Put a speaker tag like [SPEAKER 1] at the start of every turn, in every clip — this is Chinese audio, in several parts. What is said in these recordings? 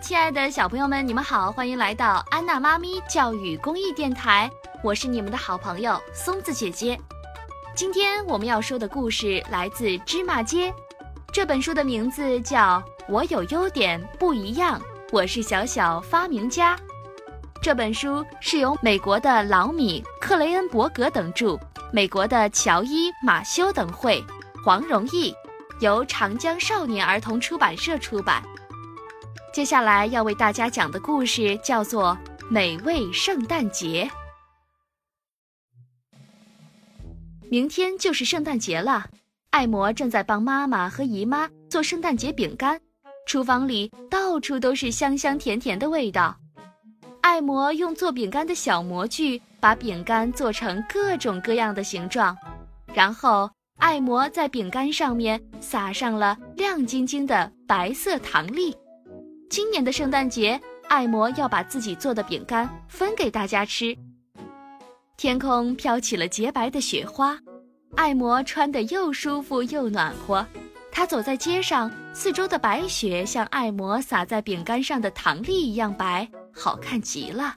[SPEAKER 1] 亲爱的小朋友们，你们好，欢迎来到安娜妈咪教育公益电台，我是你们的好朋友松子姐姐。今天我们要说的故事来自《芝麻街》，这本书的名字叫《我有优点不一样》，我是小小发明家。这本书是由美国的老米·克雷恩伯格等著，美国的乔伊·马修等绘，黄荣毅，由长江少年儿童出版社出版。接下来要为大家讲的故事叫做《美味圣诞节》。明天就是圣诞节了，艾摩正在帮妈妈和姨妈做圣诞节饼干，厨房里到处都是香香甜甜的味道。艾摩用做饼干的小模具把饼干做成各种各样的形状，然后艾摩在饼干上面撒上了亮晶晶的白色糖粒。今年的圣诞节，艾摩要把自己做的饼干分给大家吃。天空飘起了洁白的雪花，艾摩穿得又舒服又暖和。他走在街上，四周的白雪像艾摩洒在饼干上的糖粒一样白，好看极了。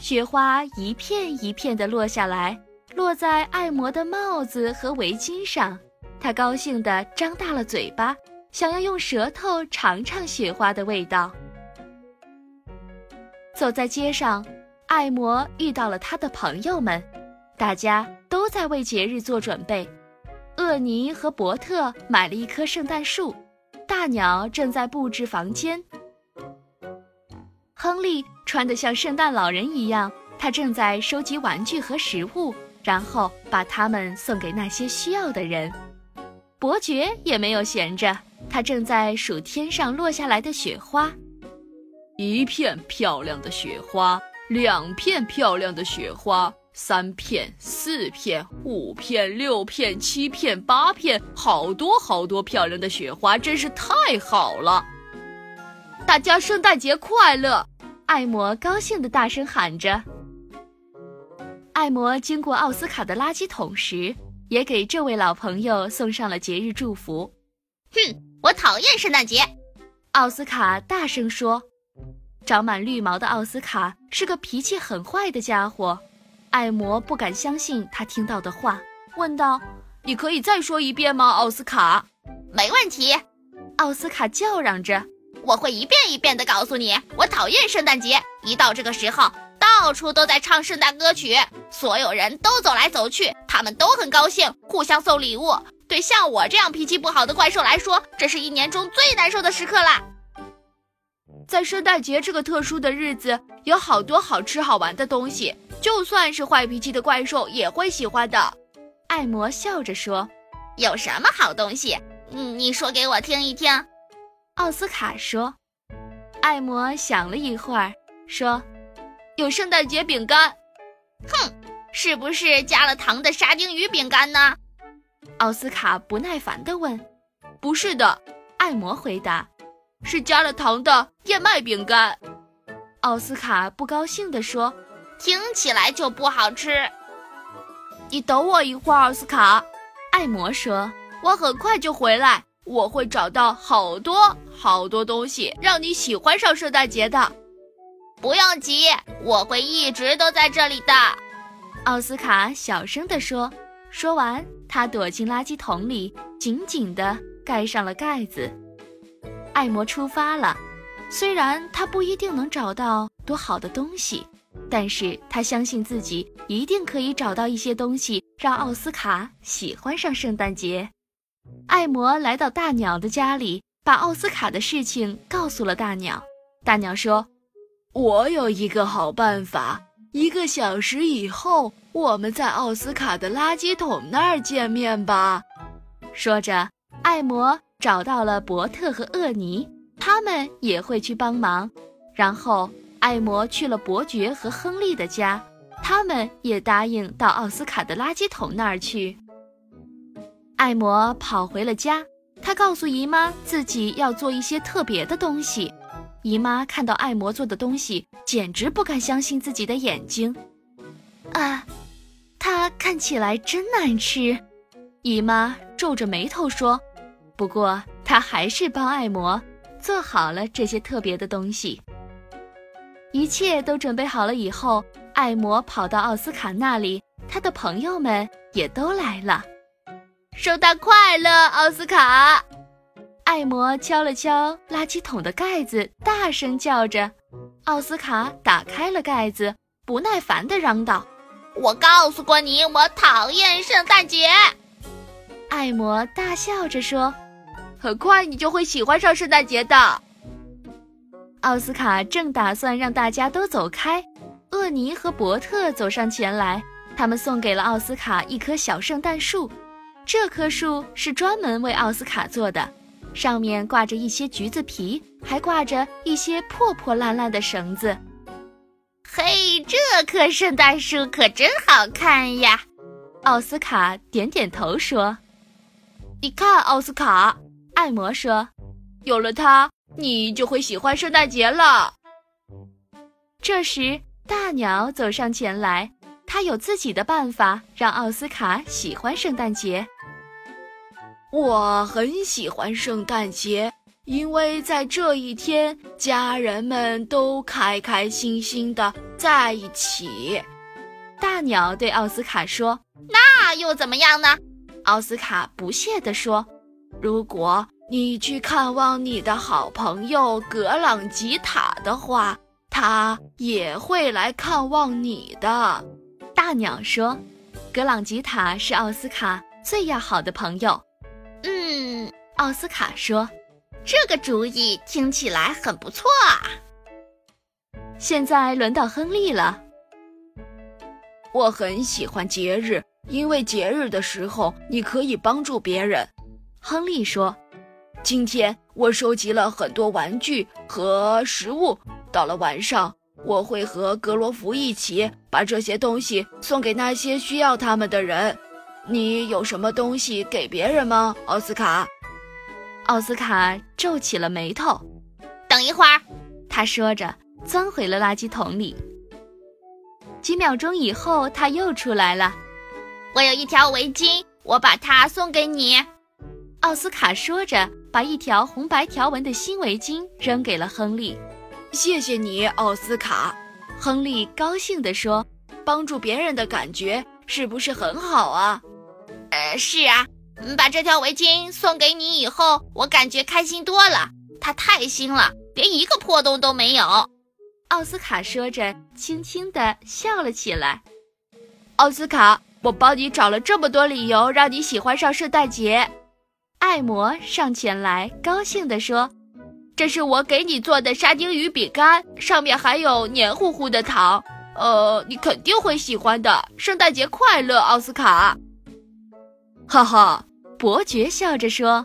[SPEAKER 1] 雪花一片一片地落下来，落在艾摩的帽子和围巾上。他高兴地张大了嘴巴。想要用舌头尝尝雪花的味道。走在街上，艾摩遇到了他的朋友们，大家都在为节日做准备。厄尼和伯特买了一棵圣诞树，大鸟正在布置房间。亨利穿得像圣诞老人一样，他正在收集玩具和食物，然后把它们送给那些需要的人。伯爵也没有闲着。他正在数天上落下来的雪花，
[SPEAKER 2] 一片漂亮的雪花，两片漂亮的雪花，三片、四片、五片、六片、七片、八片，好多好多漂亮的雪花，真是太好了！
[SPEAKER 1] 大家圣诞节快乐！艾摩高兴地大声喊着。艾摩经过奥斯卡的垃圾桶时，也给这位老朋友送上了节日祝福。
[SPEAKER 3] 哼。我讨厌圣诞节，
[SPEAKER 1] 奥斯卡大声说。长满绿毛的奥斯卡是个脾气很坏的家伙。艾摩不敢相信他听到的话，问道：“你可以再说一遍吗，奥斯卡？”“
[SPEAKER 3] 没问题。”
[SPEAKER 1] 奥斯卡叫嚷着：“
[SPEAKER 3] 我会一遍一遍地告诉你，我讨厌圣诞节。一到这个时候，到处都在唱圣诞歌曲，所有人都走来走去，他们都很高兴，互相送礼物。”对像我这样脾气不好的怪兽来说，这是一年中最难受的时刻啦。
[SPEAKER 1] 在圣诞节这个特殊的日子，有好多好吃好玩的东西，就算是坏脾气的怪兽也会喜欢的。艾摩笑着说：“
[SPEAKER 3] 有什么好东西？嗯，你说给我听一听。”
[SPEAKER 1] 奥斯卡说。艾摩想了一会儿，说：“有圣诞节饼干。”
[SPEAKER 3] 哼，是不是加了糖的沙丁鱼饼干呢？
[SPEAKER 1] 奥斯卡不耐烦地问：“不是的。”艾摩回答：“是加了糖的燕麦饼干。”奥斯卡不高兴地说：“
[SPEAKER 3] 听起来就不好吃。”
[SPEAKER 1] 你等我一会儿，奥斯卡。”艾摩说：“我很快就回来，我会找到好多好多东西，让你喜欢上圣诞节的。”
[SPEAKER 3] 不用急，我会一直都在这里的。”
[SPEAKER 1] 奥斯卡小声地说。说完。他躲进垃圾桶里，紧紧地盖上了盖子。艾摩出发了，虽然他不一定能找到多好的东西，但是他相信自己一定可以找到一些东西，让奥斯卡喜欢上圣诞节。艾摩来到大鸟的家里，把奥斯卡的事情告诉了大鸟。大鸟说：“
[SPEAKER 2] 我有一个好办法。”一个小时以后，我们在奥斯卡的垃圾桶那儿见面吧。
[SPEAKER 1] 说着，艾摩找到了伯特和厄尼，他们也会去帮忙。然后，艾摩去了伯爵和亨利的家，他们也答应到奥斯卡的垃圾桶那儿去。艾摩跑回了家，他告诉姨妈自己要做一些特别的东西。姨妈看到艾摩做的东西，简直不敢相信自己的眼睛。啊，它看起来真难吃！姨妈皱着眉头说。不过她还是帮艾摩做好了这些特别的东西。一切都准备好了以后，艾摩跑到奥斯卡那里，他的朋友们也都来了。
[SPEAKER 3] 圣诞快乐，奥斯卡！
[SPEAKER 1] 艾摩敲了敲垃圾桶的盖子，大声叫着。奥斯卡打开了盖子，不耐烦地嚷道：“
[SPEAKER 3] 我告诉过你，我讨厌圣诞节。”
[SPEAKER 1] 艾摩大笑着说：“
[SPEAKER 2] 很快你就会喜欢上圣诞节的。”
[SPEAKER 1] 奥斯卡正打算让大家都走开，厄尼和伯特走上前来，他们送给了奥斯卡一棵小圣诞树。这棵树是专门为奥斯卡做的，上面挂着一些橘子皮，还挂着一些破破烂烂的绳子。
[SPEAKER 3] 嘿，这棵圣诞树可真好看呀！
[SPEAKER 1] 奥斯卡点点头说：“
[SPEAKER 2] 你看，奥斯卡。”
[SPEAKER 1] 艾摩说：“
[SPEAKER 2] 有了它，你就会喜欢圣诞节了。”
[SPEAKER 1] 这时，大鸟走上前来，他有自己的办法让奥斯卡喜欢圣诞节。
[SPEAKER 2] 我很喜欢圣诞节，因为在这一天，家人们都开开心心的在一起。
[SPEAKER 1] 大鸟对奥斯卡说：“
[SPEAKER 3] 那又怎么样呢？”
[SPEAKER 1] 奥斯卡不屑地说：“
[SPEAKER 2] 如果你去看望你的好朋友格朗吉塔的话，他也会来看望你的。”
[SPEAKER 1] 大鸟说：“格朗吉塔是奥斯卡最要好的朋友。”
[SPEAKER 3] 嗯，
[SPEAKER 1] 奥斯卡说：“
[SPEAKER 3] 这个主意听起来很不错啊。”
[SPEAKER 1] 现在轮到亨利了。
[SPEAKER 2] 我很喜欢节日，因为节日的时候你可以帮助别人。
[SPEAKER 1] 亨利说：“
[SPEAKER 2] 今天我收集了很多玩具和食物，到了晚上我会和格罗弗一起把这些东西送给那些需要他们的人。”你有什么东西给别人吗，奥斯卡？
[SPEAKER 1] 奥斯卡皱起了眉头。
[SPEAKER 3] 等一会儿，
[SPEAKER 1] 他说着，钻回了垃圾桶里。几秒钟以后，他又出来了。
[SPEAKER 3] 我有一条围巾，我把它送给你。
[SPEAKER 1] 奥斯卡说着，把一条红白条纹的新围巾扔给了亨利。
[SPEAKER 2] 谢谢你，奥斯卡。
[SPEAKER 1] 亨利高兴地说：“
[SPEAKER 2] 帮助别人的感觉是不是很好啊？”
[SPEAKER 3] 呃，是啊，把这条围巾送给你以后，我感觉开心多了。它太新了，连一个破洞都没有。
[SPEAKER 1] 奥斯卡说着，轻轻地笑了起来。
[SPEAKER 2] 奥斯卡，我帮你找了这么多理由，让你喜欢上圣诞节。
[SPEAKER 1] 艾摩上前来，高兴地说：“
[SPEAKER 2] 这是我给你做的沙丁鱼饼干，上面还有黏糊糊的糖。呃，你肯定会喜欢的。圣诞节快乐，奥斯卡。”
[SPEAKER 1] 哈哈，伯爵笑着说：“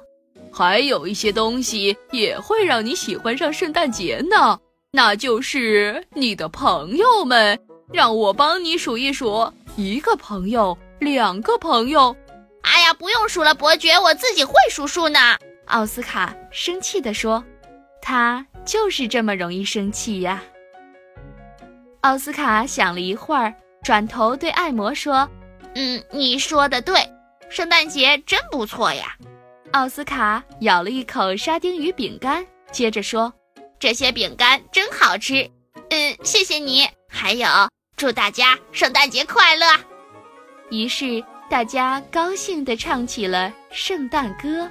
[SPEAKER 2] 还有一些东西也会让你喜欢上圣诞节呢，那就是你的朋友们。让我帮你数一数：一个朋友，两个朋友。
[SPEAKER 3] 哎呀，不用数了，伯爵，我自己会数数呢。”
[SPEAKER 1] 奥斯卡生气地说：“他就是这么容易生气呀。”奥斯卡想了一会儿，转头对艾摩说：“
[SPEAKER 3] 嗯，你说的对。”圣诞节真不错呀！
[SPEAKER 1] 奥斯卡咬了一口沙丁鱼饼干，接着说：“
[SPEAKER 3] 这些饼干真好吃。”嗯，谢谢你。还有，祝大家圣诞节快乐！
[SPEAKER 1] 于是大家高兴地唱起了圣诞歌，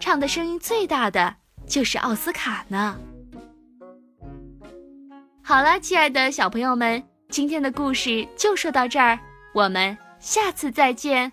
[SPEAKER 1] 唱的声音最大的就是奥斯卡呢。好了，亲爱的小朋友们，今天的故事就说到这儿，我们下次再见。